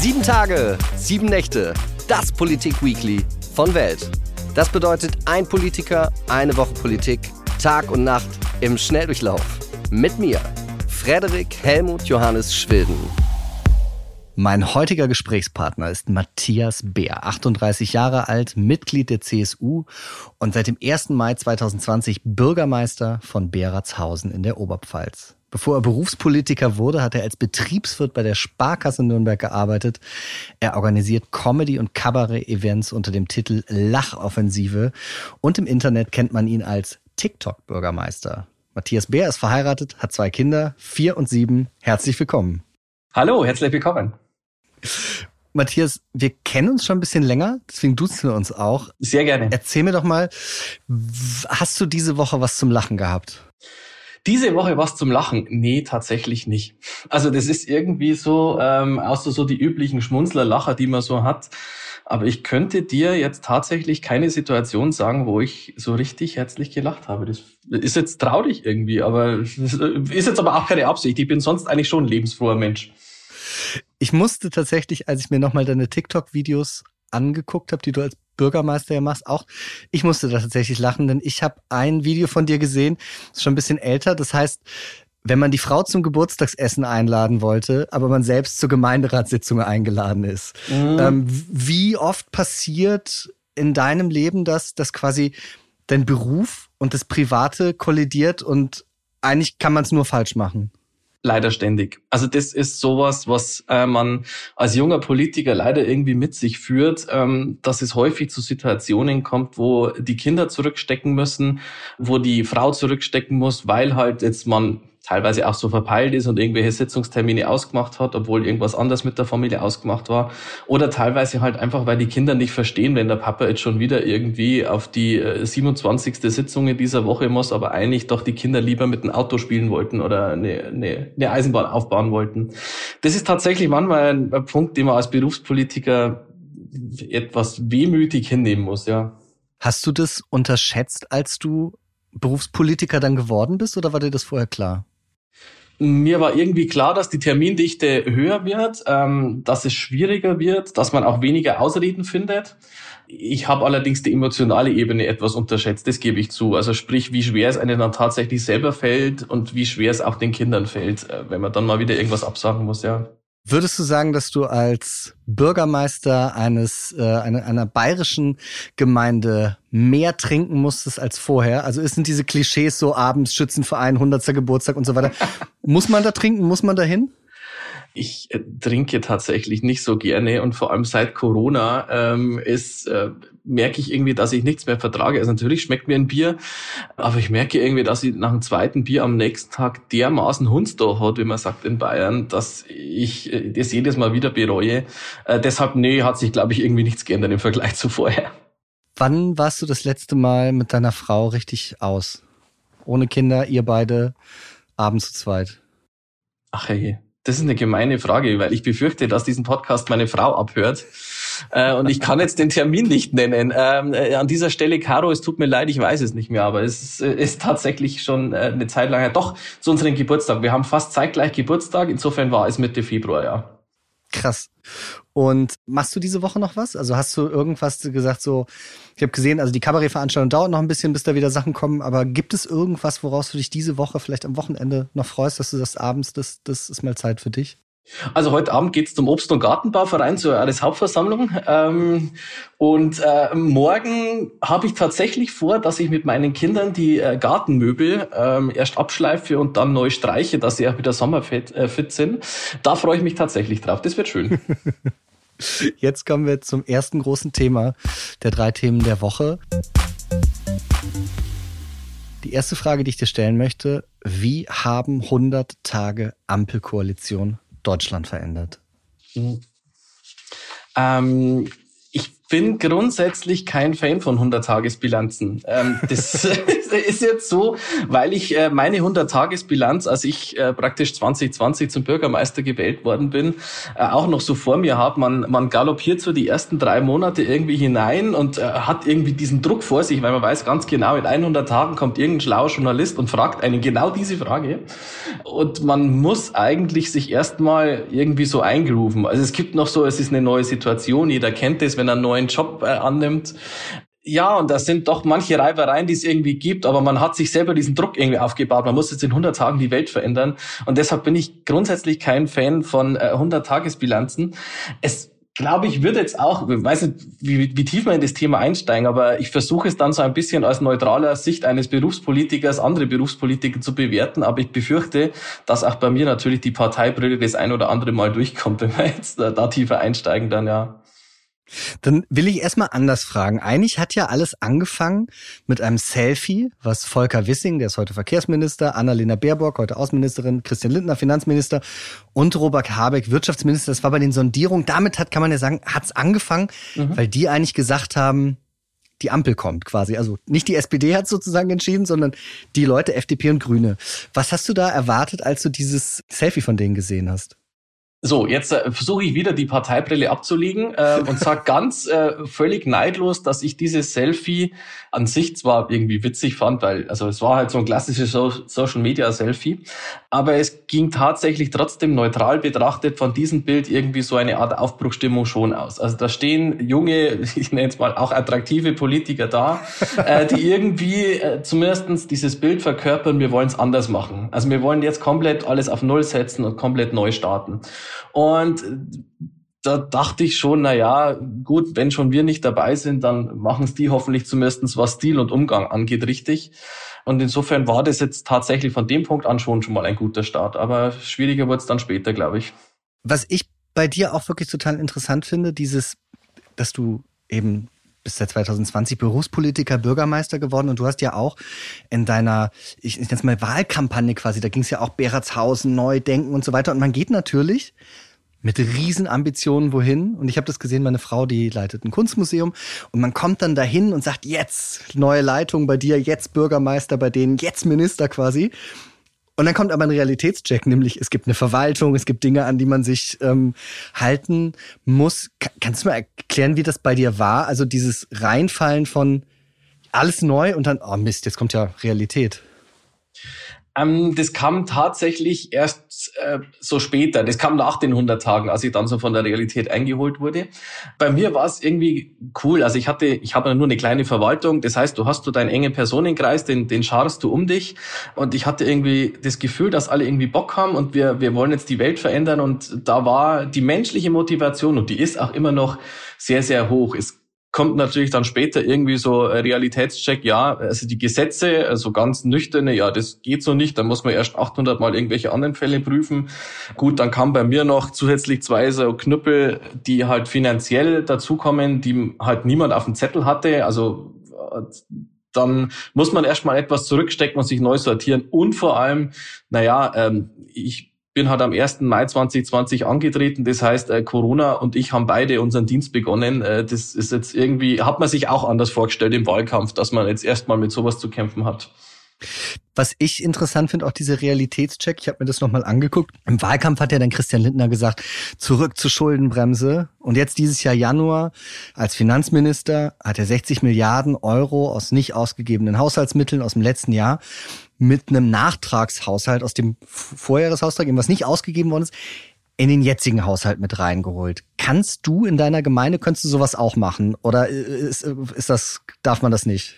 Sieben Tage, sieben Nächte, das Politik-Weekly von Welt. Das bedeutet ein Politiker, eine Woche Politik, Tag und Nacht im Schnelldurchlauf. Mit mir, Frederik Helmut Johannes Schwilden. Mein heutiger Gesprächspartner ist Matthias Beer, 38 Jahre alt, Mitglied der CSU und seit dem 1. Mai 2020 Bürgermeister von Beratshausen in der Oberpfalz. Bevor er Berufspolitiker wurde, hat er als Betriebswirt bei der Sparkasse Nürnberg gearbeitet. Er organisiert Comedy- und Kabarett-Events unter dem Titel Lachoffensive und im Internet kennt man ihn als TikTok-Bürgermeister. Matthias Bär ist verheiratet, hat zwei Kinder, vier und sieben. Herzlich willkommen. Hallo, herzlich willkommen. Matthias, wir kennen uns schon ein bisschen länger, deswegen duzen wir uns auch. Sehr gerne. Erzähl mir doch mal, hast du diese Woche was zum Lachen gehabt? Diese Woche was zum Lachen? Nee, tatsächlich nicht. Also das ist irgendwie so, ähm, außer so die üblichen Schmunzler-Lacher, die man so hat. Aber ich könnte dir jetzt tatsächlich keine Situation sagen, wo ich so richtig herzlich gelacht habe. Das ist jetzt traurig irgendwie, aber ist jetzt aber auch keine Absicht. Ich bin sonst eigentlich schon ein lebensfroher Mensch. Ich musste tatsächlich, als ich mir nochmal deine TikTok-Videos angeguckt habe, die du als Bürgermeister ja machst, auch ich musste da tatsächlich lachen, denn ich habe ein Video von dir gesehen, ist schon ein bisschen älter. Das heißt, wenn man die Frau zum Geburtstagsessen einladen wollte, aber man selbst zur Gemeinderatssitzung eingeladen ist. Mhm. Ähm, wie oft passiert in deinem Leben das, dass quasi dein Beruf und das Private kollidiert und eigentlich kann man es nur falsch machen? Leider ständig. Also das ist sowas, was äh, man als junger Politiker leider irgendwie mit sich führt, ähm, dass es häufig zu Situationen kommt, wo die Kinder zurückstecken müssen, wo die Frau zurückstecken muss, weil halt jetzt man teilweise auch so verpeilt ist und irgendwelche Sitzungstermine ausgemacht hat, obwohl irgendwas anders mit der Familie ausgemacht war. Oder teilweise halt einfach, weil die Kinder nicht verstehen, wenn der Papa jetzt schon wieder irgendwie auf die 27. Äh, Sitzung in dieser Woche muss, aber eigentlich doch die Kinder lieber mit dem Auto spielen wollten oder eine, eine, eine Eisenbahn aufbauen wollten. Das ist tatsächlich manchmal ein, ein Punkt, den man als Berufspolitiker etwas wehmütig hinnehmen muss, ja. Hast du das unterschätzt, als du Berufspolitiker dann geworden bist oder war dir das vorher klar? Mir war irgendwie klar, dass die Termindichte höher wird, ähm, dass es schwieriger wird, dass man auch weniger Ausreden findet. Ich habe allerdings die emotionale Ebene etwas unterschätzt, das gebe ich zu. Also sprich, wie schwer es einem dann tatsächlich selber fällt und wie schwer es auch den Kindern fällt, äh, wenn man dann mal wieder irgendwas absagen muss, ja. Würdest du sagen, dass du als Bürgermeister eines äh, einer, einer bayerischen Gemeinde mehr trinken musstest als vorher? Also sind diese Klischees so abends Schützenverein, 100. Geburtstag und so weiter. Muss man da trinken? Muss man da hin? Ich äh, trinke tatsächlich nicht so gerne und vor allem seit Corona ähm, ist äh, merke ich irgendwie, dass ich nichts mehr vertrage. Also natürlich schmeckt mir ein Bier, aber ich merke irgendwie, dass ich nach dem zweiten Bier am nächsten Tag dermaßen Hundsdorf hat, wie man sagt in Bayern, dass ich äh, das jedes Mal wieder bereue. Äh, deshalb, nee, hat sich, glaube ich, irgendwie nichts geändert im Vergleich zu vorher. Wann warst du das letzte Mal mit deiner Frau richtig aus? Ohne Kinder, ihr beide, abends zu zweit? Ach hey, das ist eine gemeine Frage, weil ich befürchte, dass diesen Podcast meine Frau abhört. Äh, und ich kann jetzt den Termin nicht nennen. Ähm, äh, an dieser Stelle, Caro, es tut mir leid, ich weiß es nicht mehr, aber es ist, äh, ist tatsächlich schon äh, eine Zeit lang her. Doch, zu unserem Geburtstag. Wir haben fast zeitgleich Geburtstag, insofern war es Mitte Februar, ja. Krass. Und machst du diese Woche noch was? Also hast du irgendwas gesagt, so, ich habe gesehen, also die Kabarettveranstaltung dauert noch ein bisschen, bis da wieder Sachen kommen, aber gibt es irgendwas, woraus du dich diese Woche, vielleicht am Wochenende noch freust, dass du das abends, das, das ist mal Zeit für dich? Also heute Abend geht's zum Obst- und Gartenbauverein zur Jahreshauptversammlung. Ähm, und äh, morgen habe ich tatsächlich vor, dass ich mit meinen Kindern die äh, Gartenmöbel ähm, erst abschleife und dann neu streiche, dass sie auch wieder sommerfit äh, fit sind. Da freue ich mich tatsächlich drauf. Das wird schön. Jetzt kommen wir zum ersten großen Thema der drei Themen der Woche. Die erste Frage, die ich dir stellen möchte, wie haben 100 Tage Ampelkoalition Deutschland verändert? Mhm. Ähm, bin grundsätzlich kein Fan von 100-Tagesbilanzen. Ähm, das ist jetzt so, weil ich äh, meine 100-Tages-Bilanz, als ich äh, praktisch 2020 zum Bürgermeister gewählt worden bin, äh, auch noch so vor mir habe. Man, man galoppiert so die ersten drei Monate irgendwie hinein und hat irgendwie diesen Druck vor sich, weil man weiß ganz genau, in 100 Tagen kommt irgendein schlauer Journalist und fragt einen genau diese Frage. Und man muss eigentlich sich erstmal irgendwie so eingerufen. Also es gibt noch so, es ist eine neue Situation. Jeder kennt es, wenn er einen neuen Job äh, annimmt. Ja, und das sind doch manche Reibereien, die es irgendwie gibt, aber man hat sich selber diesen Druck irgendwie aufgebaut. Man muss jetzt in 100 Tagen die Welt verändern. Und deshalb bin ich grundsätzlich kein Fan von äh, 100-Tagesbilanzen. Es glaube ich, würde jetzt auch, ich weiß nicht, wie, wie tief man in das Thema einsteigen, aber ich versuche es dann so ein bisschen aus neutraler Sicht eines Berufspolitikers, andere Berufspolitiker zu bewerten. Aber ich befürchte, dass auch bei mir natürlich die Parteibrille das ein oder andere Mal durchkommt, wenn wir jetzt da, da tiefer einsteigen, dann ja. Dann will ich erstmal anders fragen. Eigentlich hat ja alles angefangen mit einem Selfie, was Volker Wissing, der ist heute Verkehrsminister, Annalena Baerbock, heute Außenministerin, Christian Lindner, Finanzminister und Robert Habeck, Wirtschaftsminister, das war bei den Sondierungen. Damit hat, kann man ja sagen, hat's angefangen, mhm. weil die eigentlich gesagt haben, die Ampel kommt quasi. Also nicht die SPD hat sozusagen entschieden, sondern die Leute, FDP und Grüne. Was hast du da erwartet, als du dieses Selfie von denen gesehen hast? So, jetzt äh, versuche ich wieder die Parteibrille abzulegen äh, und sage ganz äh, völlig neidlos, dass ich dieses Selfie an sich zwar irgendwie witzig fand, weil also es war halt so ein klassisches so Social Media Selfie, aber es ging tatsächlich trotzdem neutral betrachtet von diesem Bild irgendwie so eine Art Aufbruchstimmung schon aus. Also da stehen junge, ich nenne es mal auch attraktive Politiker da, äh, die irgendwie äh, zumindestens dieses Bild verkörpern, wir wollen es anders machen. Also wir wollen jetzt komplett alles auf Null setzen und komplett neu starten. Und da dachte ich schon, na ja, gut, wenn schon wir nicht dabei sind, dann machen es die hoffentlich zumindest was Stil und Umgang angeht richtig. Und insofern war das jetzt tatsächlich von dem Punkt an schon schon mal ein guter Start. Aber schwieriger wird es dann später, glaube ich. Was ich bei dir auch wirklich total interessant finde, dieses, dass du eben bist seit 2020 Berufspolitiker, Bürgermeister geworden und du hast ja auch in deiner, ich nenne es mal Wahlkampagne quasi, da ging es ja auch Beratshausen, Neudenken und so weiter. Und man geht natürlich mit Riesenambitionen wohin. Und ich habe das gesehen, meine Frau, die leitet ein Kunstmuseum. Und man kommt dann dahin und sagt, jetzt neue Leitung bei dir, jetzt Bürgermeister bei denen, jetzt Minister quasi. Und dann kommt aber ein Realitätscheck, nämlich es gibt eine Verwaltung, es gibt Dinge, an die man sich ähm, halten muss. kannst du mal erklären, wie das bei dir war? Also dieses Reinfallen von alles neu und dann, oh Mist, jetzt kommt ja Realität. Ähm, das kam tatsächlich erst äh, so später. Das kam nach den 100 Tagen, als ich dann so von der Realität eingeholt wurde. Bei mir war es irgendwie cool. Also ich hatte, ich habe nur eine kleine Verwaltung. Das heißt, du hast du deinen engen Personenkreis, den, den scharst du um dich. Und ich hatte irgendwie das Gefühl, dass alle irgendwie Bock haben und wir, wir wollen jetzt die Welt verändern. Und da war die menschliche Motivation und die ist auch immer noch sehr, sehr hoch. Es kommt natürlich dann später irgendwie so Realitätscheck, ja, also die Gesetze, also ganz nüchterne, ja, das geht so nicht, da muss man erst 800 Mal irgendwelche anderen Fälle prüfen. Gut, dann kam bei mir noch zusätzlich zwei so Knüppel, die halt finanziell dazukommen, die halt niemand auf dem Zettel hatte, also dann muss man erstmal etwas zurückstecken und sich neu sortieren und vor allem, naja, ähm, ich bin halt am 1. Mai 2020 angetreten. Das heißt, äh, Corona und ich haben beide unseren Dienst begonnen. Äh, das ist jetzt irgendwie, hat man sich auch anders vorgestellt im Wahlkampf, dass man jetzt erstmal mit sowas zu kämpfen hat. Was ich interessant finde, auch diese Realitätscheck, ich habe mir das nochmal angeguckt. Im Wahlkampf hat ja dann Christian Lindner gesagt, zurück zur Schuldenbremse. Und jetzt dieses Jahr Januar als Finanzminister hat er 60 Milliarden Euro aus nicht ausgegebenen Haushaltsmitteln aus dem letzten Jahr mit einem Nachtragshaushalt aus dem Vorjahreshaushalt, was nicht ausgegeben worden ist, in den jetzigen Haushalt mit reingeholt. Kannst du in deiner Gemeinde, könntest du sowas auch machen? Oder ist, ist das, darf man das nicht?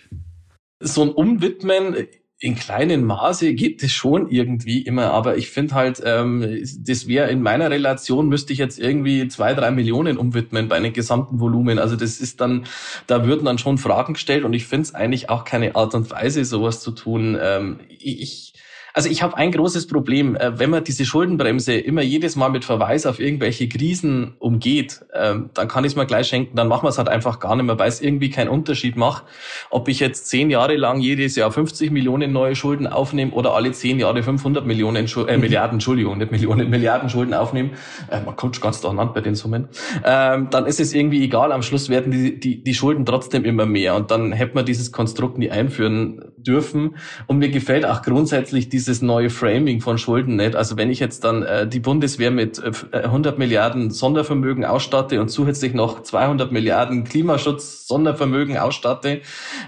So ein Umwidmen in kleinen Maße geht es schon irgendwie immer, aber ich finde halt, ähm, das wäre in meiner Relation, müsste ich jetzt irgendwie zwei, drei Millionen umwidmen bei einem gesamten Volumen. Also das ist dann, da würden dann schon Fragen gestellt und ich finde es eigentlich auch keine Art und Weise, sowas zu tun. Ähm, ich, Also ich habe ein großes Problem, äh, wenn man diese Schuldenbremse immer jedes Mal mit Verweis auf irgendwelche Krisen umgeht, ähm, dann kann ich es mir gleich schenken, dann machen wir es halt einfach gar nicht mehr, weil es irgendwie keinen Unterschied macht, ob ich jetzt zehn Jahre lang jedes Jahr 50 Millionen neue Schulden aufnehme oder alle zehn Jahre 500 Millionen äh, mhm. Milliarden, Entschuldigung, nicht Millionen, Milliarden Schulden aufnehme. Äh, man kommt ganz durcheinander bei den Summen. Ähm, dann ist es irgendwie egal. Am Schluss werden die, die, die Schulden trotzdem immer mehr und dann hätte man dieses Konstrukt nie einführen dürfen. Und mir gefällt auch grundsätzlich die dieses neue Framing von Schulden nicht. Also wenn ich jetzt dann äh, die Bundeswehr mit äh, 100 Milliarden Sondervermögen ausstatte und zusätzlich noch 200 Milliarden Klimaschutz Sondervermögen ausstatte,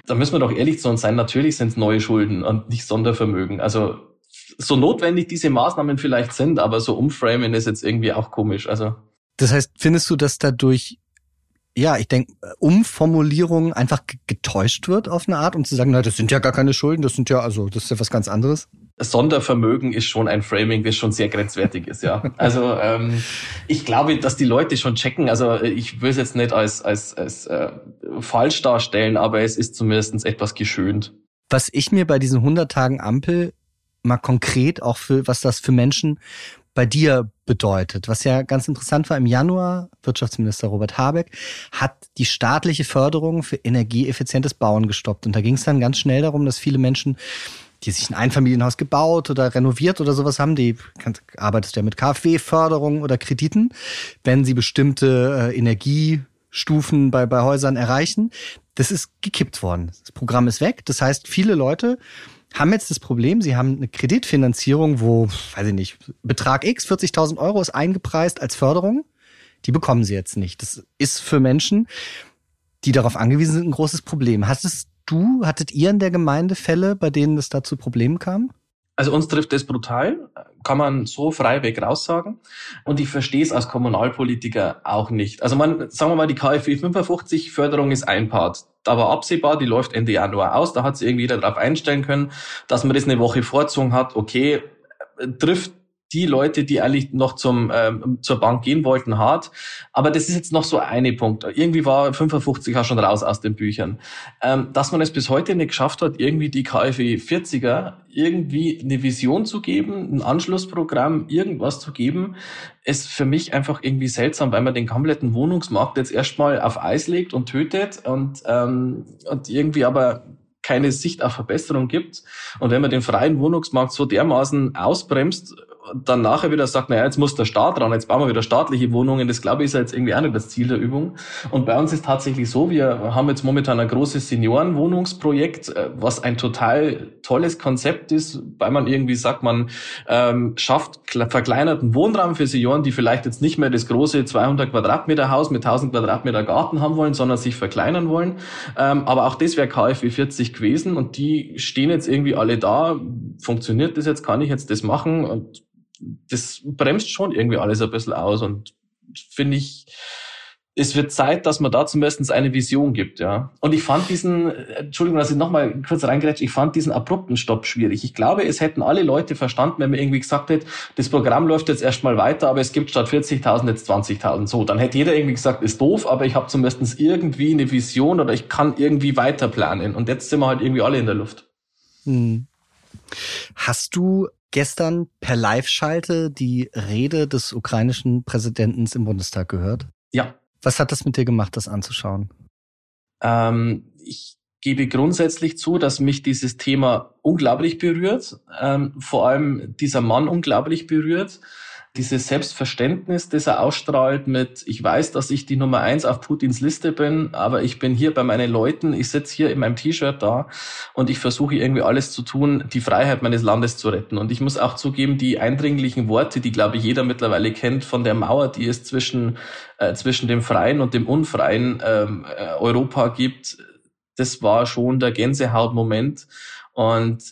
dann müssen wir doch ehrlich zu uns sein, natürlich sind es neue Schulden und nicht Sondervermögen. Also so notwendig diese Maßnahmen vielleicht sind, aber so umframen ist jetzt irgendwie auch komisch. Also das heißt, findest du, dass dadurch ja, ich denke, Umformulierung einfach getäuscht wird auf eine Art, um zu sagen, na, das sind ja gar keine Schulden, das sind ja, also, das ist ja was ganz anderes. Sondervermögen ist schon ein Framing, das schon sehr grenzwertig ist, ja. Also ähm, ich glaube, dass die Leute schon checken, also ich will es jetzt nicht als, als, als äh, falsch darstellen, aber es ist zumindest etwas geschönt. Was ich mir bei diesen 100 Tagen Ampel mal konkret auch für, was das für Menschen bei dir bedeutet. Was ja ganz interessant war, im Januar, Wirtschaftsminister Robert Habeck hat die staatliche Förderung für energieeffizientes Bauen gestoppt. Und da ging es dann ganz schnell darum, dass viele Menschen die sich ein Einfamilienhaus gebaut oder renoviert oder sowas haben, die arbeitest ja mit KfW-Förderung oder Krediten, wenn sie bestimmte äh, Energiestufen bei, bei Häusern erreichen. Das ist gekippt worden. Das Programm ist weg. Das heißt, viele Leute haben jetzt das Problem, sie haben eine Kreditfinanzierung, wo, weiß ich nicht, Betrag X, 40.000 Euro ist eingepreist als Förderung. Die bekommen sie jetzt nicht. Das ist für Menschen, die darauf angewiesen sind, ein großes Problem. Hast es du, hattet ihr in der Gemeinde Fälle, bei denen es da zu Problemen kam? Also uns trifft das brutal, kann man so frei weg raussagen. Und ich verstehe es als Kommunalpolitiker auch nicht. Also man, sagen wir mal, die KfW 55 Förderung ist ein Part. Da war absehbar, die läuft Ende Januar aus. Da hat sich irgendwie darauf einstellen können, dass man das eine Woche vorzogen hat. Okay, trifft die Leute, die eigentlich noch zum ähm, zur Bank gehen wollten, hart. Aber das ist jetzt noch so eine Punkt. Irgendwie war 55 auch schon raus aus den Büchern. Ähm, dass man es bis heute nicht geschafft hat, irgendwie die KfW 40er irgendwie eine Vision zu geben, ein Anschlussprogramm, irgendwas zu geben, ist für mich einfach irgendwie seltsam, weil man den kompletten Wohnungsmarkt jetzt erstmal auf Eis legt und tötet und, ähm, und irgendwie aber keine Sicht auf Verbesserung gibt. Und wenn man den freien Wohnungsmarkt so dermaßen ausbremst dann nachher wieder sagt, naja, jetzt muss der Staat ran, jetzt bauen wir wieder staatliche Wohnungen, das glaube ich ist jetzt irgendwie auch nicht das Ziel der Übung. Und bei uns ist tatsächlich so, wir haben jetzt momentan ein großes Seniorenwohnungsprojekt, äh, was ein total tolles Konzept ist, weil man irgendwie sagt, man ähm, schafft verkleinerten Wohnraum für Senioren, die vielleicht jetzt nicht mehr das große 200 Quadratmeter Haus mit 1000 Quadratmeter Garten haben wollen, sondern sich verkleinern wollen. Ähm, aber auch das wäre KfW 40 gewesen und die stehen jetzt irgendwie alle da. Funktioniert das jetzt? Kann ich jetzt das machen? Und das bremst schon irgendwie alles ein bisschen aus und finde ich, es wird Zeit, dass man da zumindest eine Vision gibt, ja. Und ich fand diesen, Entschuldigung, dass ich nochmal kurz reingerätscht, ich fand diesen abrupten Stopp schwierig. Ich glaube, es hätten alle Leute verstanden, wenn man irgendwie gesagt hätte, das Programm läuft jetzt erstmal weiter, aber es gibt statt 40.000 jetzt 20.000. So, dann hätte jeder irgendwie gesagt, ist doof, aber ich habe zumindest irgendwie eine Vision oder ich kann irgendwie weiter planen. Und jetzt sind wir halt irgendwie alle in der Luft. Hm. Hast du gestern per Live-Schalte die Rede des ukrainischen Präsidenten im Bundestag gehört? Ja. Was hat das mit dir gemacht, das anzuschauen? Ähm, ich gebe grundsätzlich zu, dass mich dieses Thema unglaublich berührt, ähm, vor allem dieser Mann unglaublich berührt dieses Selbstverständnis, das er ausstrahlt mit, ich weiß, dass ich die Nummer eins auf Putins Liste bin, aber ich bin hier bei meinen Leuten, ich sitze hier in meinem T-Shirt da und ich versuche irgendwie alles zu tun, die Freiheit meines Landes zu retten. Und ich muss auch zugeben, die eindringlichen Worte, die, glaube ich, jeder mittlerweile kennt von der Mauer, die es zwischen, äh, zwischen dem freien und dem unfreien ähm, äh, Europa gibt, das war schon der Gänsehautmoment. Und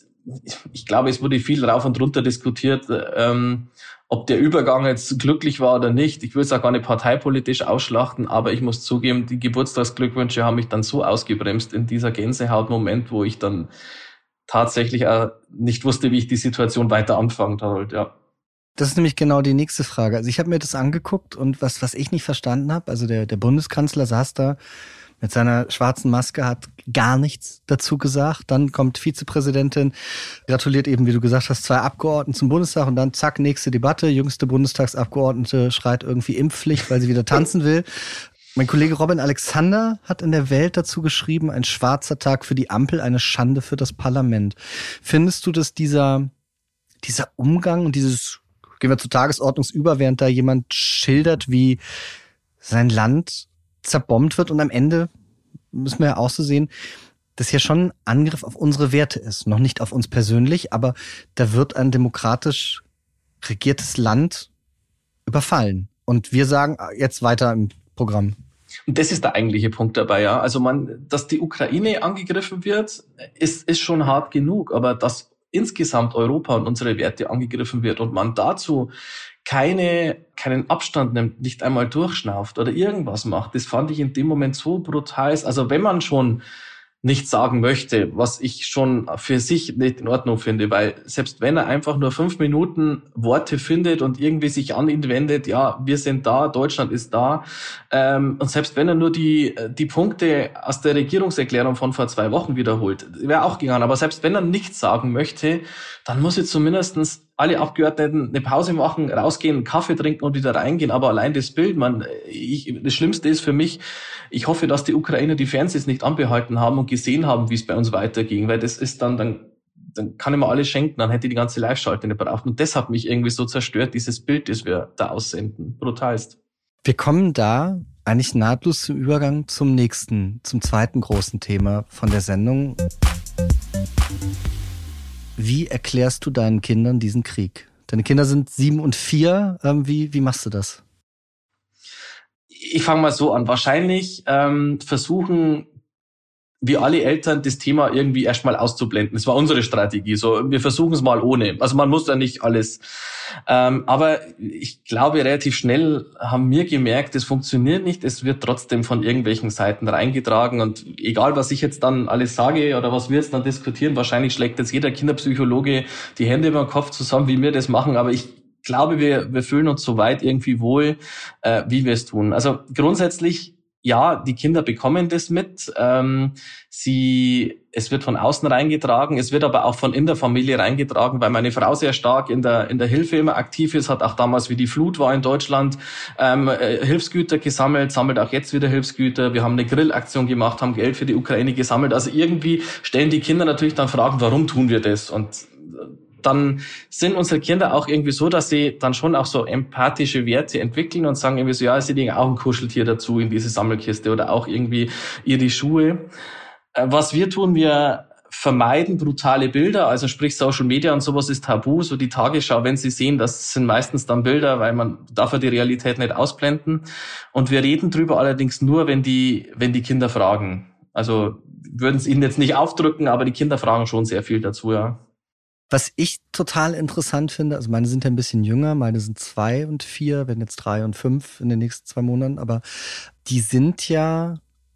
ich glaube, es wurde viel rauf und runter diskutiert, ähm, ob der Übergang jetzt glücklich war oder nicht, ich will es auch gar nicht parteipolitisch ausschlachten, aber ich muss zugeben, die Geburtstagsglückwünsche haben mich dann so ausgebremst in dieser Gänsehautmoment, wo ich dann tatsächlich auch nicht wusste, wie ich die Situation weiter anfangen soll, ja. Das ist nämlich genau die nächste Frage. Also ich habe mir das angeguckt und was, was ich nicht verstanden habe, also der, der Bundeskanzler saß da mit seiner schwarzen Maske hat gar nichts dazu gesagt. Dann kommt Vizepräsidentin, gratuliert eben, wie du gesagt hast, zwei Abgeordneten zum Bundestag und dann zack, nächste Debatte. Jüngste Bundestagsabgeordnete schreit irgendwie Impfpflicht, weil sie wieder tanzen will. Mein Kollege Robin Alexander hat in der Welt dazu geschrieben, ein schwarzer Tag für die Ampel, eine Schande für das Parlament. Findest du, dass dieser, dieser Umgang und dieses, gehen wir zur Tagesordnungsüber, während da jemand schildert, wie sein Land zerbombt wird und am Ende müssen wir ja auch so sehen, dass hier schon ein Angriff auf unsere Werte ist. Noch nicht auf uns persönlich, aber da wird ein demokratisch regiertes Land überfallen. Und wir sagen jetzt weiter im Programm. Und das ist der eigentliche Punkt dabei, ja. Also man, dass die Ukraine angegriffen wird, ist, ist schon hart genug, aber dass insgesamt Europa und unsere Werte angegriffen wird und man dazu keine, keinen Abstand nimmt, nicht einmal durchschnauft oder irgendwas macht, das fand ich in dem Moment so brutal. Also wenn man schon nicht sagen möchte, was ich schon für sich nicht in Ordnung finde, weil selbst wenn er einfach nur fünf Minuten Worte findet und irgendwie sich an ihn wendet, ja, wir sind da, Deutschland ist da, ähm, und selbst wenn er nur die, die Punkte aus der Regierungserklärung von vor zwei Wochen wiederholt, wäre auch gegangen, aber selbst wenn er nichts sagen möchte, dann muss er zumindestens alle Abgeordneten eine Pause machen, rausgehen, Kaffee trinken und wieder reingehen. Aber allein das Bild, man, ich, das Schlimmste ist für mich, ich hoffe, dass die Ukrainer die Fernsehs nicht anbehalten haben und gesehen haben, wie es bei uns weiterging, weil das ist dann, dann, dann kann ich mir alles schenken, dann hätte ich die ganze Live-Schalte nicht braucht. Und das hat mich irgendwie so zerstört, dieses Bild, das wir da aussenden. Brutalst. Wir kommen da eigentlich nahtlos zum Übergang zum nächsten, zum zweiten großen Thema von der Sendung. Wie erklärst du deinen Kindern diesen Krieg? Deine Kinder sind sieben und vier. Ähm, wie, wie machst du das? Ich fange mal so an. Wahrscheinlich ähm, versuchen wie alle Eltern das Thema irgendwie erstmal auszublenden. Das war unsere Strategie. So, wir versuchen es mal ohne. Also man muss ja nicht alles. Ähm, aber ich glaube, relativ schnell haben wir gemerkt, es funktioniert nicht. Es wird trotzdem von irgendwelchen Seiten reingetragen. Und egal, was ich jetzt dann alles sage oder was wir jetzt dann diskutieren, wahrscheinlich schlägt jetzt jeder Kinderpsychologe die Hände über den Kopf zusammen, wie wir das machen. Aber ich glaube, wir, wir fühlen uns so weit irgendwie wohl, äh, wie wir es tun. Also grundsätzlich ja, die Kinder bekommen das mit. Ähm, sie, es wird von außen reingetragen, es wird aber auch von in der Familie reingetragen, weil meine Frau sehr stark in der in der Hilfe immer aktiv ist, hat auch damals, wie die Flut war in Deutschland, ähm, äh, Hilfsgüter gesammelt, sammelt auch jetzt wieder Hilfsgüter. Wir haben eine Grillaktion gemacht, haben Geld für die Ukraine gesammelt. Also irgendwie stellen die Kinder natürlich dann Fragen, warum tun wir das? Und dann sind unsere Kinder auch irgendwie so, dass sie dann schon auch so empathische Werte entwickeln und sagen irgendwie so, ja, sie legen auch ein Kuscheltier dazu in diese Sammelkiste oder auch irgendwie ihre Schuhe. Äh, was wir tun, wir vermeiden brutale Bilder, also sprich Social Media und sowas ist tabu, so die Tagesschau, wenn sie sehen, das sind meistens dann Bilder, weil man darf ja die Realität nicht ausblenden. Und wir reden drüber allerdings nur, wenn die, wenn die Kinder fragen. Also würden es ihnen jetzt nicht aufdrücken, aber die Kinder fragen schon sehr viel dazu, ja. Was ich total interessant finde, also meine sind ja ein bisschen jünger, meine sind zwei und vier, werden jetzt drei und fünf in den nächsten zwei Monaten, aber die sind ja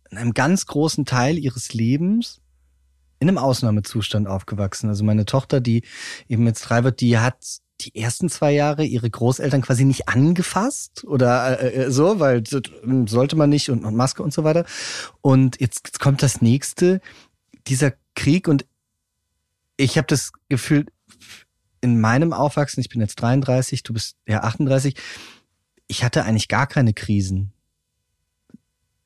in einem ganz großen Teil ihres Lebens in einem Ausnahmezustand aufgewachsen. Also meine Tochter, die eben jetzt drei wird, die hat die ersten zwei Jahre ihre Großeltern quasi nicht angefasst oder äh, äh so, weil sollte man nicht und, und Maske und so weiter. Und jetzt, jetzt kommt das nächste, dieser Krieg und ich habe das Gefühl, in meinem Aufwachsen, ich bin jetzt 33, du bist ja 38, ich hatte eigentlich gar keine Krisen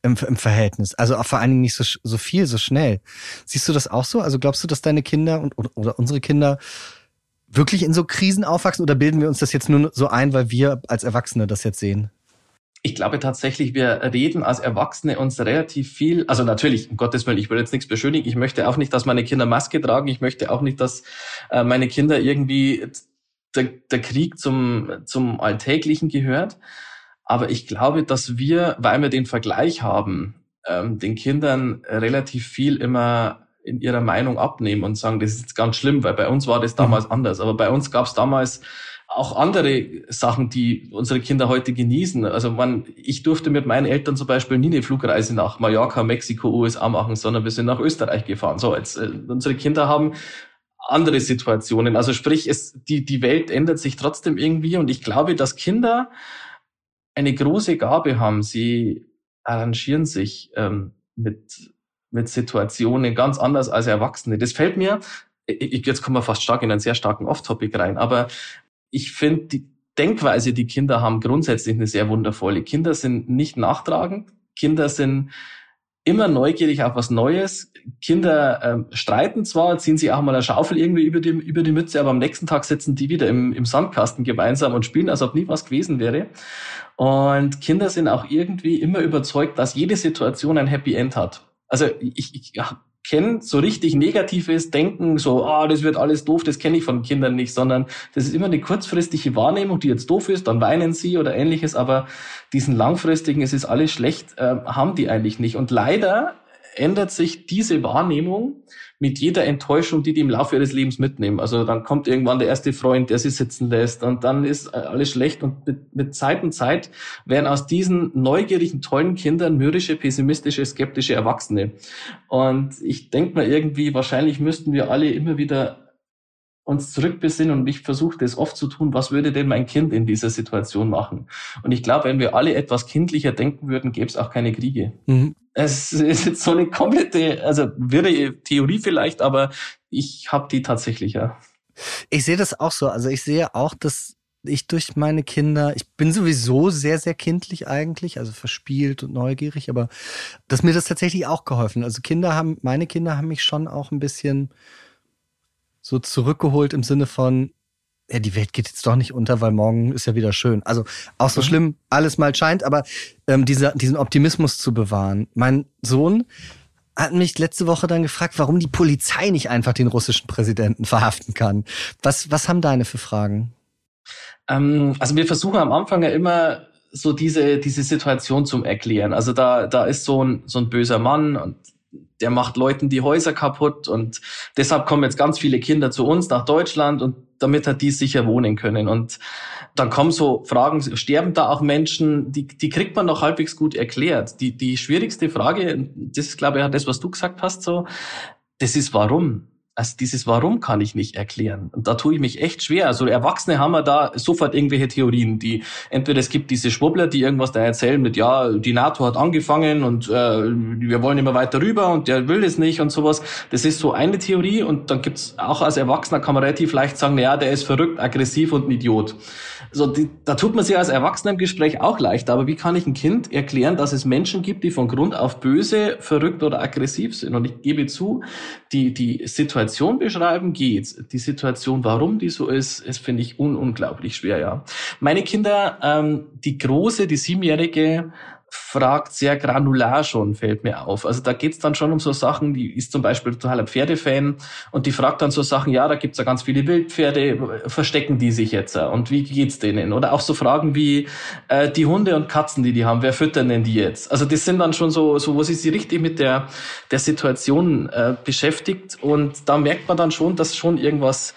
im, im Verhältnis. Also auch vor allen Dingen nicht so, so viel, so schnell. Siehst du das auch so? Also glaubst du, dass deine Kinder und, oder, oder unsere Kinder wirklich in so Krisen aufwachsen oder bilden wir uns das jetzt nur so ein, weil wir als Erwachsene das jetzt sehen? Ich glaube tatsächlich, wir reden als Erwachsene uns relativ viel, also natürlich, um Gottes Willen, ich will jetzt nichts beschönigen, ich möchte auch nicht, dass meine Kinder Maske tragen, ich möchte auch nicht, dass äh, meine Kinder irgendwie der, der Krieg zum, zum Alltäglichen gehört. Aber ich glaube, dass wir, weil wir den Vergleich haben, ähm, den Kindern relativ viel immer in ihrer Meinung abnehmen und sagen, das ist jetzt ganz schlimm, weil bei uns war das damals mhm. anders. Aber bei uns gab es damals auch andere Sachen, die unsere Kinder heute genießen. Also man, ich durfte mit meinen Eltern zum Beispiel nie eine Flugreise nach Mallorca, Mexiko, USA machen, sondern wir sind nach Österreich gefahren. So, jetzt, äh, unsere Kinder haben andere Situationen. Also sprich, es, die, die Welt ändert sich trotzdem irgendwie und ich glaube, dass Kinder eine große Gabe haben. Sie arrangieren sich ähm, mit, mit Situationen ganz anders als Erwachsene. Das fällt mir, ich, jetzt kommen wir fast stark in einen sehr starken Off-Topic rein, aber ich finde die Denkweise, die Kinder haben, grundsätzlich eine sehr wundervolle. Kinder sind nicht nachtragend, Kinder sind immer neugierig auf was Neues. Kinder ähm, streiten zwar, ziehen sie auch mal eine Schaufel irgendwie über die, über die Mütze, aber am nächsten Tag sitzen die wieder im, im Sandkasten gemeinsam und spielen, als ob nie was gewesen wäre. Und Kinder sind auch irgendwie immer überzeugt, dass jede Situation ein Happy End hat. Also ich, ich kenne so richtig negatives Denken, so, ah, das wird alles doof, das kenne ich von Kindern nicht, sondern das ist immer eine kurzfristige Wahrnehmung, die jetzt doof ist, dann weinen sie oder ähnliches, aber diesen langfristigen, es ist alles schlecht, äh, haben die eigentlich nicht. Und leider ändert sich diese Wahrnehmung mit jeder Enttäuschung, die die im Laufe ihres Lebens mitnehmen. Also dann kommt irgendwann der erste Freund, der sie sitzen lässt und dann ist äh, alles schlecht und mit, mit Zeit und Zeit werden aus diesen neugierigen, tollen Kindern mürrische, pessimistische, skeptische Erwachsene. Und ich denke mal irgendwie, wahrscheinlich müssten wir alle immer wieder uns zurückbesinnen und ich versuche das oft zu tun, was würde denn mein Kind in dieser Situation machen? Und ich glaube, wenn wir alle etwas kindlicher denken würden, gäbe es auch keine Kriege. Mhm. Es ist jetzt so eine komplette, also wirre Theorie vielleicht, aber ich habe die tatsächlich, ja. Ich sehe das auch so. Also ich sehe auch, dass ich durch meine Kinder, ich bin sowieso sehr, sehr kindlich eigentlich, also verspielt und neugierig, aber dass mir das tatsächlich auch geholfen. Also Kinder haben, meine Kinder haben mich schon auch ein bisschen so zurückgeholt im Sinne von, ja, die Welt geht jetzt doch nicht unter, weil morgen ist ja wieder schön. Also auch so mhm. schlimm alles mal scheint, aber ähm, dieser, diesen Optimismus zu bewahren. Mein Sohn hat mich letzte Woche dann gefragt, warum die Polizei nicht einfach den russischen Präsidenten verhaften kann. Was, was haben deine für Fragen? Ähm, also wir versuchen am Anfang ja immer so diese, diese Situation zum Erklären. Also da, da ist so ein, so ein böser Mann und der macht Leuten die Häuser kaputt und deshalb kommen jetzt ganz viele Kinder zu uns nach Deutschland und damit hat die sicher wohnen können. Und dann kommen so Fragen, sterben da auch Menschen, die, die kriegt man noch halbwegs gut erklärt. Die, die schwierigste Frage, das ist glaube ich das, was du gesagt hast, so, das ist warum. Also dieses Warum kann ich nicht erklären. Und da tue ich mich echt schwer. Also Erwachsene haben wir da sofort irgendwelche Theorien, die entweder es gibt diese Schwubbler, die irgendwas da erzählen mit, ja, die NATO hat angefangen und äh, wir wollen immer weiter rüber und der will das nicht und sowas. Das ist so eine Theorie und dann gibt's auch als Erwachsener kann man relativ leicht sagen, naja, der ist verrückt, aggressiv und ein Idiot. So, die, da tut man sich als Erwachsener im Gespräch auch leicht. Aber wie kann ich ein Kind erklären, dass es Menschen gibt, die von Grund auf böse, verrückt oder aggressiv sind? Und ich gebe zu, die, die Situation beschreiben geht. Die Situation, warum die so ist, ist, finde ich, un unglaublich schwer, ja. Meine Kinder, ähm, die große, die siebenjährige, fragt sehr granular schon, fällt mir auf. Also da geht's dann schon um so Sachen, die ist zum Beispiel totaler Pferdefan und die fragt dann so Sachen, ja, da gibt's ja ganz viele Wildpferde, verstecken die sich jetzt und wie geht's denen? Oder auch so Fragen wie äh, die Hunde und Katzen, die die haben, wer füttern denn die jetzt? Also das sind dann schon so, so wo sie sich richtig mit der, der Situation äh, beschäftigt und da merkt man dann schon, dass schon irgendwas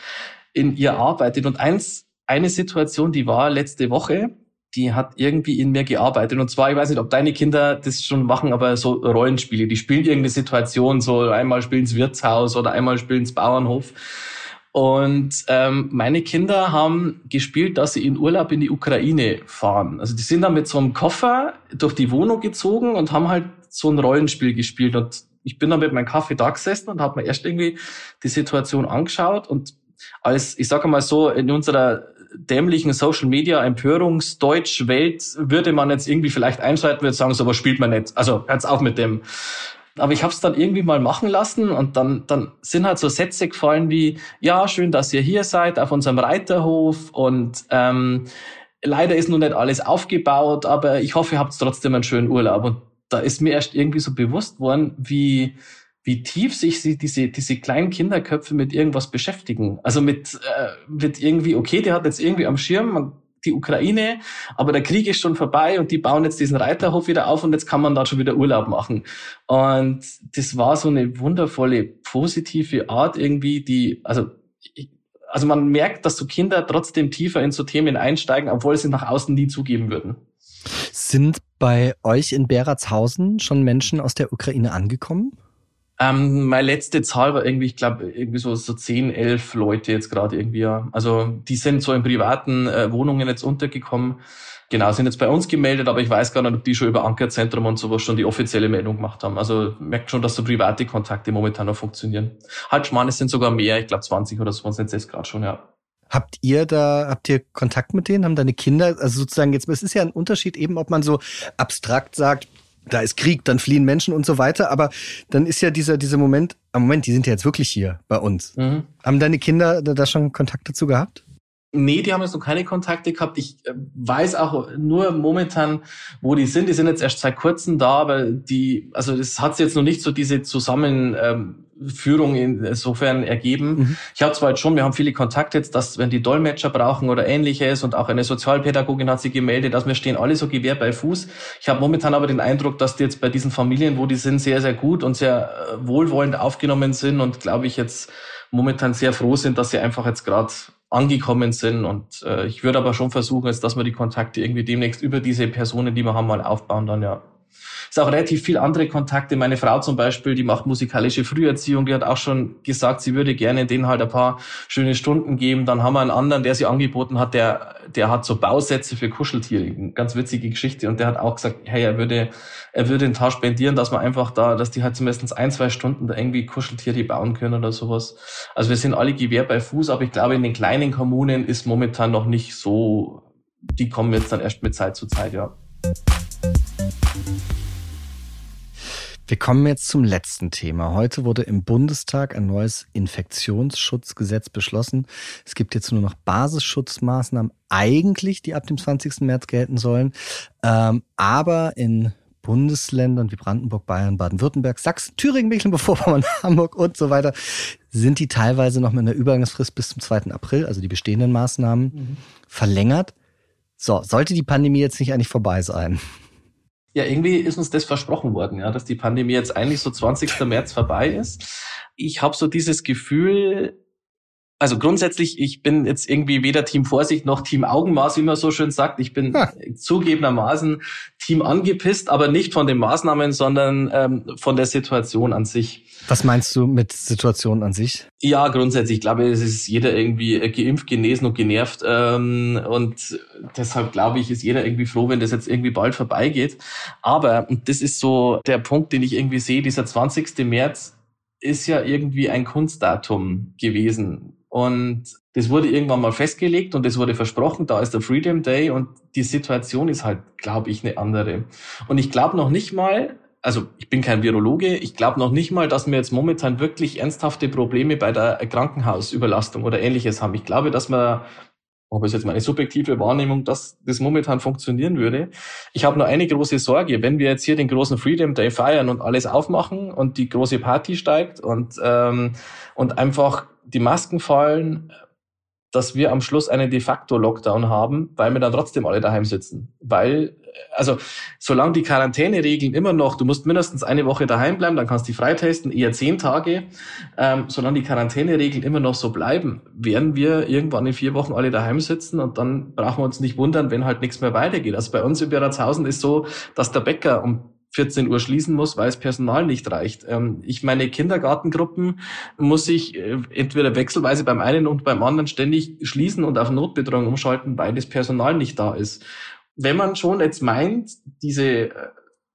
in ihr arbeitet. Und eins, eine Situation, die war letzte Woche, die hat irgendwie in mir gearbeitet. Und zwar, ich weiß nicht, ob deine Kinder das schon machen, aber so Rollenspiele. Die spielen irgendeine Situation, so einmal spielen sie Wirtshaus oder einmal spielen sie Bauernhof. Und ähm, meine Kinder haben gespielt, dass sie in Urlaub in die Ukraine fahren. Also die sind dann mit so einem Koffer durch die Wohnung gezogen und haben halt so ein Rollenspiel gespielt. Und ich bin dann mit meinem Kaffee da gesessen und habe mir erst irgendwie die Situation angeschaut und als, ich sage mal so, in unserer dämlichen Social Media Empörungsdeutsch Welt würde man jetzt irgendwie vielleicht einschalten, würde sagen, so was spielt man nicht. Also hört's auf mit dem. Aber ich habe es dann irgendwie mal machen lassen und dann, dann sind halt so Sätze gefallen wie, ja, schön, dass ihr hier seid auf unserem Reiterhof und ähm, leider ist noch nicht alles aufgebaut, aber ich hoffe, ihr habt trotzdem einen schönen Urlaub. Und da ist mir erst irgendwie so bewusst worden, wie, wie tief sich sie, diese, diese kleinen Kinderköpfe mit irgendwas beschäftigen. Also mit, äh, mit irgendwie, okay, der hat jetzt irgendwie am Schirm die Ukraine, aber der Krieg ist schon vorbei und die bauen jetzt diesen Reiterhof wieder auf und jetzt kann man da schon wieder Urlaub machen. Und das war so eine wundervolle, positive Art irgendwie, die, also, also man merkt, dass so Kinder trotzdem tiefer in so Themen einsteigen, obwohl sie nach außen nie zugeben würden. Sind bei euch in Beratshausen schon Menschen aus der Ukraine angekommen? Ähm, meine letzte Zahl war irgendwie, ich glaube, irgendwie so, so 10, 11 Leute jetzt gerade irgendwie. Also die sind so in privaten äh, Wohnungen jetzt untergekommen. Genau, sind jetzt bei uns gemeldet, aber ich weiß gar nicht, ob die schon über Ankerzentrum und sowas schon die offizielle Meldung gemacht haben. Also merkt schon, dass so private Kontakte momentan noch funktionieren. Halt, Schmarrn, es sind sogar mehr, ich glaube 20 oder so sind es jetzt gerade schon, ja. Habt ihr da, habt ihr Kontakt mit denen? Haben deine Kinder, also sozusagen jetzt, es ist ja ein Unterschied eben, ob man so abstrakt sagt, da ist Krieg, dann fliehen Menschen und so weiter. Aber dann ist ja dieser, dieser Moment, am ah, Moment, die sind ja jetzt wirklich hier bei uns. Mhm. Haben deine Kinder da schon Kontakt dazu gehabt? Nee, die haben jetzt noch keine Kontakte gehabt. Ich äh, weiß auch nur momentan, wo die sind. Die sind jetzt erst seit kurzem da, aber die, also das hat jetzt noch nicht so diese Zusammenführung insofern ergeben. Mhm. Ich habe zwar jetzt schon, wir haben viele Kontakte jetzt, dass wenn die Dolmetscher brauchen oder ähnliches und auch eine Sozialpädagogin hat sich gemeldet, dass wir stehen alle so Gewehr bei Fuß. Ich habe momentan aber den Eindruck, dass die jetzt bei diesen Familien, wo die sind, sehr, sehr gut und sehr äh, wohlwollend aufgenommen sind und glaube ich jetzt momentan sehr froh sind, dass sie einfach jetzt gerade angekommen sind. Und äh, ich würde aber schon versuchen, jetzt, dass wir die Kontakte irgendwie demnächst über diese Personen, die wir haben, mal aufbauen dann, ja ist auch relativ viel andere Kontakte. Meine Frau zum Beispiel, die macht musikalische Früherziehung, die hat auch schon gesagt, sie würde gerne denen halt ein paar schöne Stunden geben. Dann haben wir einen anderen, der sie angeboten hat, der, der hat so Bausätze für Kuscheltiere. Ganz witzige Geschichte. Und der hat auch gesagt, hey, er würde, er würde den Tag spendieren, dass man einfach da, dass die halt zumindest ein, zwei Stunden da irgendwie Kuscheltiere bauen können oder sowas. Also wir sind alle Gewehr bei Fuß, aber ich glaube, in den kleinen Kommunen ist momentan noch nicht so, die kommen jetzt dann erst mit Zeit zu Zeit, ja. Wir kommen jetzt zum letzten Thema. Heute wurde im Bundestag ein neues Infektionsschutzgesetz beschlossen. Es gibt jetzt nur noch Basisschutzmaßnahmen eigentlich, die ab dem 20. März gelten sollen. Ähm, aber in Bundesländern wie Brandenburg, Bayern, Baden-Württemberg, Sachsen, Thüringen, Mecklenburg-Vorpommern, Hamburg und so weiter sind die teilweise noch mit einer Übergangsfrist bis zum 2. April, also die bestehenden Maßnahmen, mhm. verlängert. So, sollte die Pandemie jetzt nicht eigentlich vorbei sein? Ja, irgendwie ist uns das versprochen worden, ja, dass die Pandemie jetzt eigentlich so 20. März vorbei ist. Ich habe so dieses Gefühl, also grundsätzlich, ich bin jetzt irgendwie weder Team Vorsicht noch Team Augenmaß, wie man so schön sagt. Ich bin ha. zugegebenermaßen Team angepisst, aber nicht von den Maßnahmen, sondern ähm, von der Situation an sich. Was meinst du mit Situation an sich? Ja, grundsätzlich. Ich glaube, es ist jeder irgendwie geimpft, genesen und genervt. Ähm, und deshalb glaube ich, ist jeder irgendwie froh, wenn das jetzt irgendwie bald vorbeigeht. Aber, und das ist so der Punkt, den ich irgendwie sehe, dieser 20. März ist ja irgendwie ein Kunstdatum gewesen und das wurde irgendwann mal festgelegt und es wurde versprochen, da ist der Freedom Day und die Situation ist halt, glaube ich, eine andere. Und ich glaube noch nicht mal, also ich bin kein Virologe, ich glaube noch nicht mal, dass wir jetzt momentan wirklich ernsthafte Probleme bei der Krankenhausüberlastung oder ähnliches haben. Ich glaube, dass wir ob es jetzt meine subjektive Wahrnehmung, dass das momentan funktionieren würde. Ich habe nur eine große Sorge, wenn wir jetzt hier den großen Freedom Day feiern und alles aufmachen und die große Party steigt und, ähm, und einfach die Masken fallen, dass wir am Schluss einen de facto Lockdown haben, weil wir dann trotzdem alle daheim sitzen. Weil, also, solange die Quarantäneregeln immer noch, du musst mindestens eine Woche daheim bleiben, dann kannst du die freitesten, eher zehn Tage, ähm, solange die Quarantäneregeln immer noch so bleiben, werden wir irgendwann in vier Wochen alle daheim sitzen und dann brauchen wir uns nicht wundern, wenn halt nichts mehr weitergeht. Also bei uns in Beratshausen ist so, dass der Bäcker um 14 Uhr schließen muss, weil das Personal nicht reicht. Ähm, ich meine Kindergartengruppen muss ich äh, entweder wechselweise beim einen und beim anderen ständig schließen und auf Notbetreuung umschalten, weil das Personal nicht da ist. Wenn man schon jetzt meint, diese äh,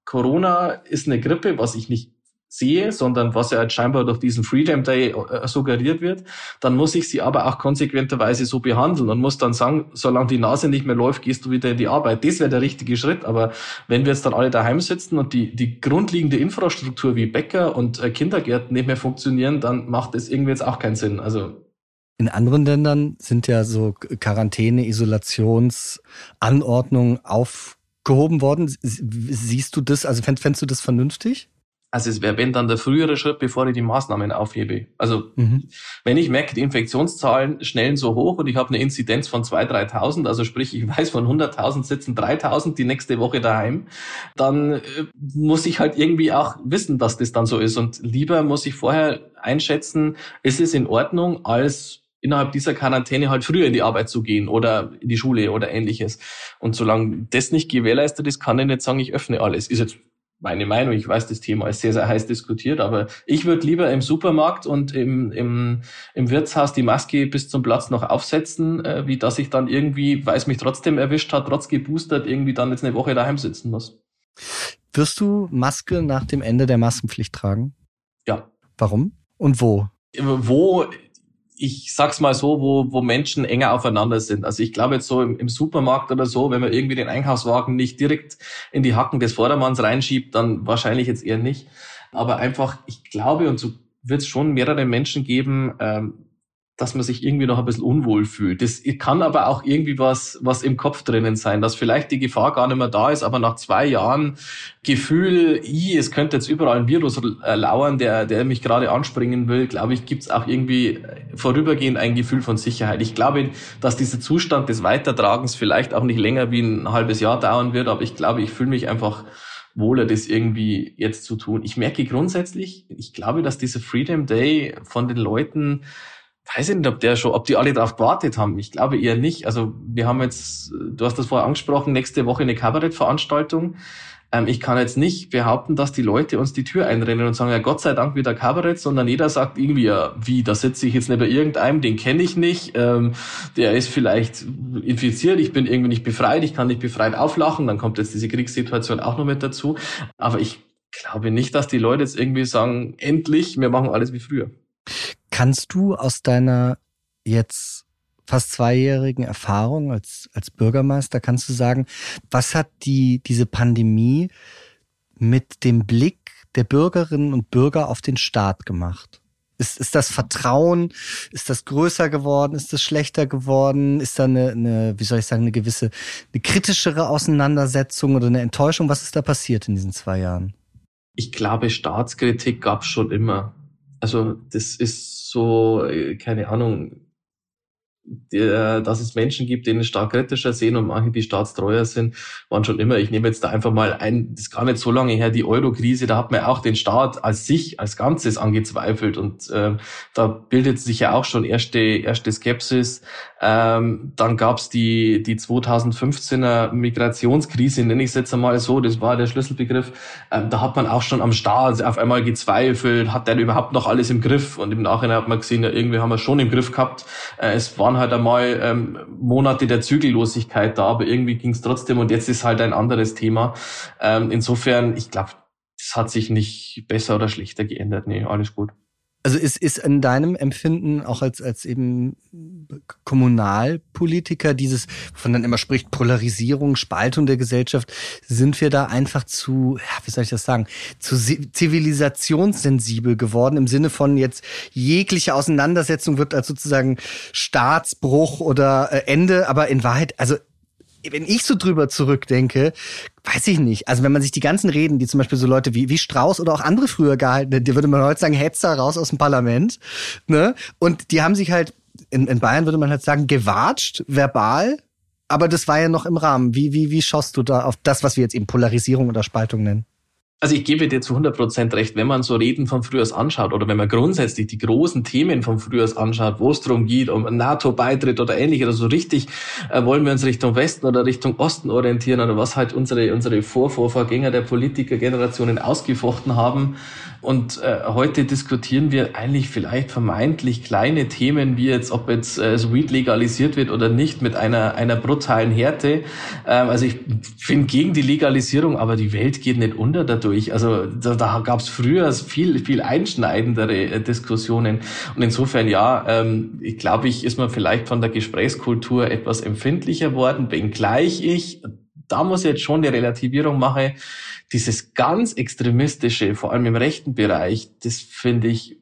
Corona ist eine Grippe, was ich nicht sehe, sondern was ja scheinbar durch diesen Freedom Day äh, suggeriert wird, dann muss ich sie aber auch konsequenterweise so behandeln und muss dann sagen, solange die Nase nicht mehr läuft, gehst du wieder in die Arbeit. Das wäre der richtige Schritt. Aber wenn wir jetzt dann alle daheim sitzen und die, die grundlegende Infrastruktur wie Bäcker und äh, Kindergärten nicht mehr funktionieren, dann macht das irgendwie jetzt auch keinen Sinn. Also in anderen Ländern sind ja so Quarantäne, Isolationsanordnungen aufgehoben worden. Siehst du das, also fändest du das vernünftig? Also es wäre, wenn dann der frühere Schritt, bevor ich die Maßnahmen aufhebe. Also mhm. wenn ich merke, die Infektionszahlen schnellen so hoch und ich habe eine Inzidenz von 2.000, 3.000, also sprich, ich weiß, von 100.000 sitzen 3.000 die nächste Woche daheim, dann äh, muss ich halt irgendwie auch wissen, dass das dann so ist. Und lieber muss ich vorher einschätzen, ist es in Ordnung, als innerhalb dieser Quarantäne halt früher in die Arbeit zu gehen oder in die Schule oder ähnliches. Und solange das nicht gewährleistet ist, kann ich nicht sagen, ich öffne alles. Ist jetzt meine Meinung. Ich weiß, das Thema ist sehr, sehr heiß diskutiert, aber ich würde lieber im Supermarkt und im, im, im Wirtshaus die Maske bis zum Platz noch aufsetzen, äh, wie dass ich dann irgendwie, weil es mich trotzdem erwischt hat, trotz geboostert, irgendwie dann jetzt eine Woche daheim sitzen muss. Wirst du Maske nach dem Ende der Maskenpflicht tragen? Ja. Warum? Und wo? Wo ich sag's mal so, wo, wo Menschen enger aufeinander sind. Also ich glaube jetzt so im, im, Supermarkt oder so, wenn man irgendwie den Einkaufswagen nicht direkt in die Hacken des Vordermanns reinschiebt, dann wahrscheinlich jetzt eher nicht. Aber einfach, ich glaube, und so wird es schon mehrere Menschen geben, ähm, dass man sich irgendwie noch ein bisschen unwohl fühlt. Das kann aber auch irgendwie was, was im Kopf drinnen sein, dass vielleicht die Gefahr gar nicht mehr da ist, aber nach zwei Jahren Gefühl, i, es könnte jetzt überall ein Virus äh, lauern, der, der mich gerade anspringen will, glaube ich, gibt es auch irgendwie vorübergehend ein Gefühl von Sicherheit. Ich glaube, dass dieser Zustand des Weitertragens vielleicht auch nicht länger wie ein halbes Jahr dauern wird, aber ich glaube, ich fühle mich einfach wohler, das irgendwie jetzt zu tun. Ich merke grundsätzlich, ich glaube, dass dieser Freedom Day von den Leuten weiß ich nicht, ob der schon, ob die alle darauf gewartet haben. Ich glaube eher nicht. Also wir haben jetzt, du hast das vorher angesprochen, nächste Woche eine Kabarettveranstaltung. Ähm, ich kann jetzt nicht behaupten, dass die Leute uns die Tür einrennen und sagen, ja Gott sei Dank wieder Kabarett, sondern jeder sagt irgendwie, ja, wie, da sitze ich jetzt nicht bei irgendeinem, den kenne ich nicht, ähm, der ist vielleicht infiziert, ich bin irgendwie nicht befreit, ich kann nicht befreit auflachen, dann kommt jetzt diese Kriegssituation auch noch mit dazu. Aber ich glaube nicht, dass die Leute jetzt irgendwie sagen, endlich, wir machen alles wie früher. Kannst du aus deiner jetzt fast zweijährigen Erfahrung als, als Bürgermeister, kannst du sagen, was hat die, diese Pandemie mit dem Blick der Bürgerinnen und Bürger auf den Staat gemacht? Ist, ist das Vertrauen, ist das größer geworden, ist das schlechter geworden, ist da eine, eine, wie soll ich sagen, eine gewisse, eine kritischere Auseinandersetzung oder eine Enttäuschung? Was ist da passiert in diesen zwei Jahren? Ich glaube, Staatskritik gab es schon immer. Also das ist so, äh, keine Ahnung, der, dass es Menschen gibt, denen stark kritischer sehen und manche, die staatstreuer sind, waren schon immer. Ich nehme jetzt da einfach mal ein, das ist gar nicht so lange her, die Euro-Krise, da hat man auch den Staat als sich, als Ganzes angezweifelt und äh, da bildet sich ja auch schon erste, erste Skepsis. Ähm, dann gab's die, die 2015er Migrationskrise, nenne ich es jetzt einmal so, das war der Schlüsselbegriff. Ähm, da hat man auch schon am Staat auf einmal gezweifelt, hat der überhaupt noch alles im Griff? Und im Nachhinein hat man gesehen, ja, irgendwie haben wir schon im Griff gehabt. Äh, es waren halt einmal ähm, Monate der Zügellosigkeit da, aber irgendwie ging es trotzdem und jetzt ist halt ein anderes Thema. Ähm, insofern, ich glaube, es hat sich nicht besser oder schlechter geändert. Nee, alles gut. Also ist, ist in deinem Empfinden auch als, als eben Kommunalpolitiker dieses, von dann immer spricht, Polarisierung, Spaltung der Gesellschaft, sind wir da einfach zu, ja, wie soll ich das sagen, zu zivilisationssensibel geworden im Sinne von jetzt jegliche Auseinandersetzung wird als sozusagen Staatsbruch oder äh, Ende, aber in Wahrheit, also wenn ich so drüber zurückdenke, weiß ich nicht. Also wenn man sich die ganzen Reden, die zum Beispiel so Leute wie, wie Strauß oder auch andere früher gehalten, die würde man heute sagen, Hetzer raus aus dem Parlament. Ne? Und die haben sich halt, in, in Bayern würde man halt sagen, gewatscht, verbal. Aber das war ja noch im Rahmen. Wie, wie, wie schaust du da auf das, was wir jetzt eben Polarisierung oder Spaltung nennen? Also ich gebe dir zu 100 Prozent recht, wenn man so Reden von früher anschaut oder wenn man grundsätzlich die großen Themen von früher anschaut, wo es darum geht, um NATO-Beitritt oder ähnliches, also richtig äh, wollen wir uns Richtung Westen oder Richtung Osten orientieren oder was halt unsere, unsere Vorvorvorgänger der Politikergenerationen ausgefochten haben. Und äh, heute diskutieren wir eigentlich vielleicht vermeintlich kleine Themen, wie jetzt, ob jetzt äh, Weed legalisiert wird oder nicht, mit einer, einer brutalen Härte. Ähm, also ich bin gegen die Legalisierung, aber die Welt geht nicht unter dadurch durch. Also da, da gab es früher viel, viel einschneidendere äh, Diskussionen. Und insofern, ja, ähm, ich glaube ich, ist man vielleicht von der Gesprächskultur etwas empfindlicher worden, wenngleich ich, da muss ich jetzt schon eine Relativierung machen, dieses ganz extremistische, vor allem im rechten Bereich, das finde ich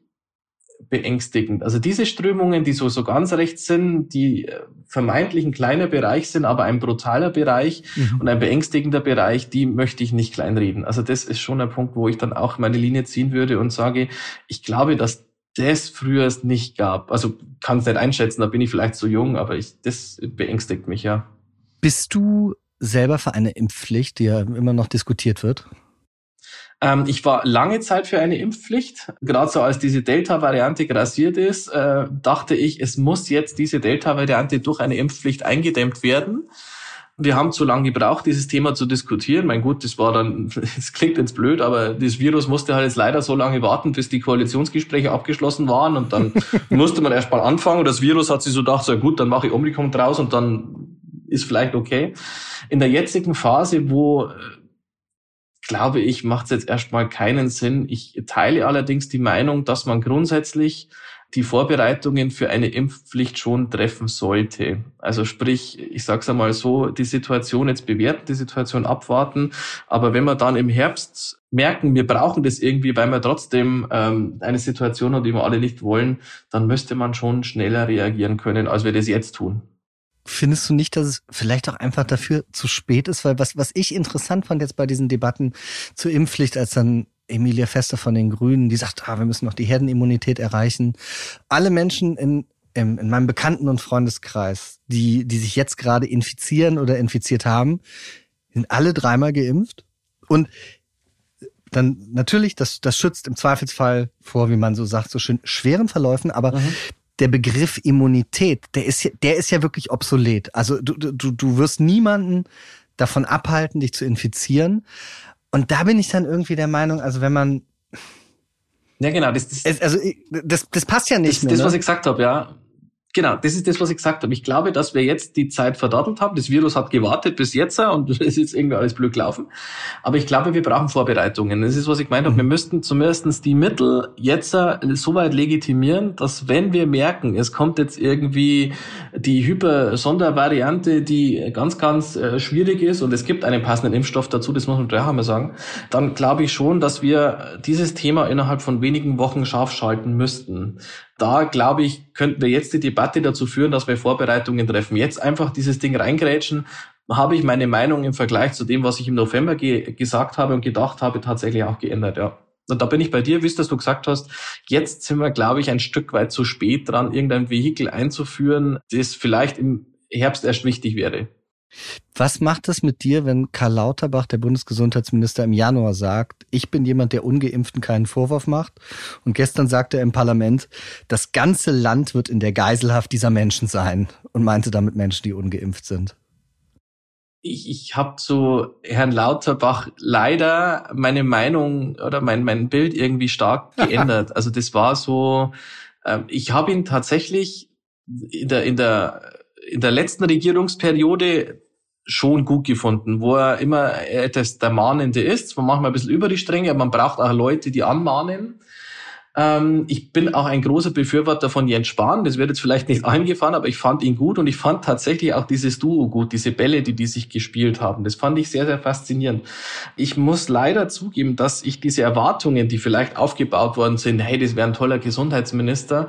beängstigend. Also diese Strömungen, die so, so ganz rechts sind, die äh, vermeintlich ein kleiner Bereich sind, aber ein brutaler Bereich mhm. und ein beängstigender Bereich, die möchte ich nicht kleinreden. Also das ist schon ein Punkt, wo ich dann auch meine Linie ziehen würde und sage, ich glaube, dass das früher es nicht gab. Also kann es nicht einschätzen, da bin ich vielleicht zu jung, aber ich, das beängstigt mich, ja. Bist du selber für eine Impfpflicht, die ja immer noch diskutiert wird? Ähm, ich war lange Zeit für eine Impfpflicht. Gerade so als diese Delta-Variante grassiert ist, äh, dachte ich, es muss jetzt diese Delta-Variante durch eine Impfpflicht eingedämmt werden. wir haben zu lange gebraucht, dieses Thema zu diskutieren. Mein Gott, das war dann, es klingt jetzt blöd, aber das Virus musste halt jetzt leider so lange warten, bis die Koalitionsgespräche abgeschlossen waren und dann musste man erst mal anfangen. Und das Virus hat sich so gedacht, so gut, dann mache ich Omikron draus und dann ist vielleicht okay. In der jetzigen Phase, wo glaube ich, macht es jetzt erstmal keinen Sinn. Ich teile allerdings die Meinung, dass man grundsätzlich die Vorbereitungen für eine Impfpflicht schon treffen sollte. Also sprich, ich sage es einmal so, die Situation jetzt bewerten, die Situation abwarten. Aber wenn wir dann im Herbst merken, wir brauchen das irgendwie, weil wir trotzdem ähm, eine Situation haben, die wir alle nicht wollen, dann müsste man schon schneller reagieren können, als wir das jetzt tun. Findest du nicht, dass es vielleicht auch einfach dafür zu spät ist? Weil was, was ich interessant fand jetzt bei diesen Debatten zur Impfpflicht, als dann Emilia Fester von den Grünen, die sagt, ah, wir müssen noch die Herdenimmunität erreichen. Alle Menschen in, in, in meinem Bekannten- und Freundeskreis, die, die sich jetzt gerade infizieren oder infiziert haben, sind alle dreimal geimpft. Und dann natürlich, das, das schützt im Zweifelsfall vor, wie man so sagt, so schön schweren Verläufen, aber mhm. Der Begriff Immunität, der ist, der ist ja wirklich obsolet. Also du, du, du wirst niemanden davon abhalten, dich zu infizieren. Und da bin ich dann irgendwie der Meinung, also wenn man ja, genau. Das, das, also das, das passt ja nicht das, mehr. Das, ne? was ich gesagt habe, ja. Genau, das ist das, was ich gesagt habe. Ich glaube, dass wir jetzt die Zeit verdattelt haben. Das Virus hat gewartet bis jetzt und es ist jetzt irgendwie alles blöd gelaufen. Aber ich glaube, wir brauchen Vorbereitungen. Das ist, was ich gemeint habe. Wir müssten zumindest die Mittel jetzt so weit legitimieren, dass wenn wir merken, es kommt jetzt irgendwie die Hyper-Sondervariante, die ganz, ganz äh, schwierig ist und es gibt einen passenden Impfstoff dazu, das muss man gleich einmal sagen, dann glaube ich schon, dass wir dieses Thema innerhalb von wenigen Wochen scharf schalten müssten da glaube ich, könnten wir jetzt die Debatte dazu führen, dass wir Vorbereitungen treffen. Jetzt einfach dieses Ding reingrätschen, habe ich meine Meinung im Vergleich zu dem, was ich im November ge gesagt habe und gedacht habe, tatsächlich auch geändert, ja. Und da bin ich bei dir, wie es du gesagt hast. Jetzt sind wir, glaube ich, ein Stück weit zu spät dran, irgendein Vehikel einzuführen, das vielleicht im Herbst erst wichtig wäre. Was macht es mit dir, wenn Karl Lauterbach, der Bundesgesundheitsminister, im Januar sagt, ich bin jemand, der ungeimpften keinen Vorwurf macht? Und gestern sagte er im Parlament, das ganze Land wird in der Geiselhaft dieser Menschen sein und meinte damit Menschen, die ungeimpft sind. Ich, ich habe zu Herrn Lauterbach leider meine Meinung oder mein, mein Bild irgendwie stark geändert. also das war so, äh, ich habe ihn tatsächlich in der, in der in der letzten Regierungsperiode schon gut gefunden, wo er immer etwas der Mahnende ist. Man macht mal ein bisschen über die Stränge, aber man braucht auch Leute, die anmahnen. Ähm, ich bin auch ein großer Befürworter von Jens Spahn. Das wird jetzt vielleicht nicht eingefahren, aber ich fand ihn gut und ich fand tatsächlich auch dieses Duo gut, diese Bälle, die die sich gespielt haben. Das fand ich sehr, sehr faszinierend. Ich muss leider zugeben, dass ich diese Erwartungen, die vielleicht aufgebaut worden sind, hey, das wäre ein toller Gesundheitsminister,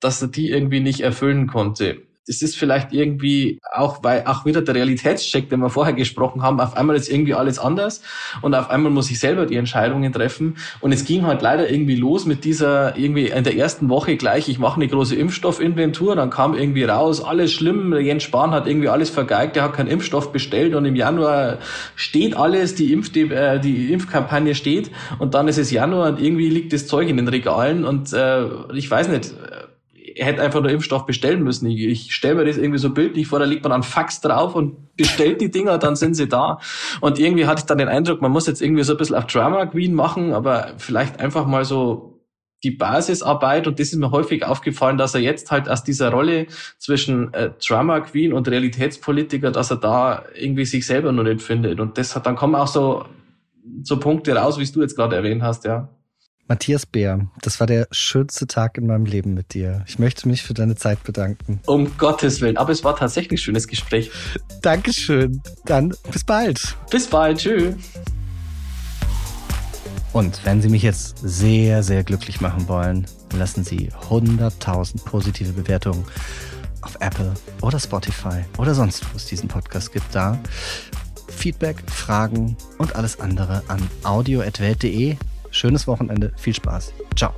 dass er die irgendwie nicht erfüllen konnte das ist vielleicht irgendwie auch, weil auch wieder der Realitätscheck, den wir vorher gesprochen haben, auf einmal ist irgendwie alles anders und auf einmal muss ich selber die Entscheidungen treffen. Und es ging halt leider irgendwie los mit dieser, irgendwie in der ersten Woche gleich, ich mache eine große Impfstoffinventur, dann kam irgendwie raus, alles schlimm, Jens Spahn hat irgendwie alles vergeigt, er hat keinen Impfstoff bestellt und im Januar steht alles, die, Impf, die, äh, die Impfkampagne steht und dann ist es Januar und irgendwie liegt das Zeug in den Regalen und äh, ich weiß nicht, hätte einfach nur Impfstoff bestellen müssen. Ich, ich stelle mir das irgendwie so bildlich vor, da liegt man dann Fax drauf und bestellt die Dinger, dann sind sie da. Und irgendwie hatte ich dann den Eindruck, man muss jetzt irgendwie so ein bisschen auf Drama Queen machen, aber vielleicht einfach mal so die Basisarbeit und das ist mir häufig aufgefallen, dass er jetzt halt aus dieser Rolle zwischen äh, Drama Queen und Realitätspolitiker, dass er da irgendwie sich selber noch nicht findet und das hat dann kommen auch so so Punkte raus, wie du jetzt gerade erwähnt hast, ja. Matthias Bär, das war der schönste Tag in meinem Leben mit dir. Ich möchte mich für deine Zeit bedanken. Um Gottes Willen, aber es war tatsächlich ein schönes Gespräch. Dankeschön. Dann bis bald. Bis bald, tschüss. Und wenn Sie mich jetzt sehr, sehr glücklich machen wollen, lassen Sie 100.000 positive Bewertungen auf Apple oder Spotify oder sonst, wo es diesen Podcast gibt, da. Feedback, Fragen und alles andere an audio.welt.de Schönes Wochenende, viel Spaß. Ciao.